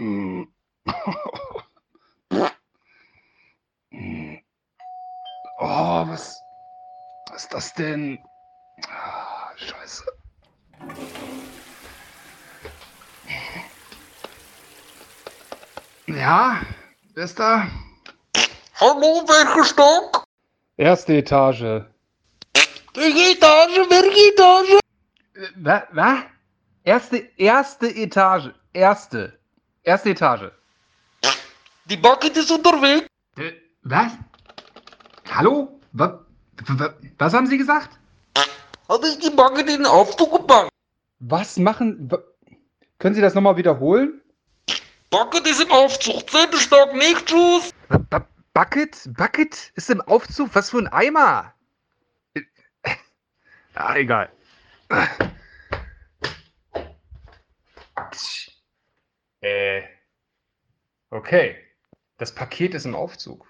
Hm. Oh, was, was ist das denn? Ah, Scheiße. Ja, wer ist da? Hallo, welcher Stock? Erste Etage. Welche Etage? Welche Etage? Was? Was? Erste, erste Etage. Erste. Erste Etage. Die Bucket ist unterwegs. Äh, was? Hallo? Was, was haben Sie gesagt? Habe ich die Bucket in den Aufzug gepackt? Was machen. Können Sie das nochmal wiederholen? Bucket ist im Aufzug. Zehnter Stock, nicht Schuss. Bu- Bucket? Bucket ist im Aufzug? Was für ein Eimer? Äh, Ah, egal. Äh. Okay. Das Paket ist im Aufzug.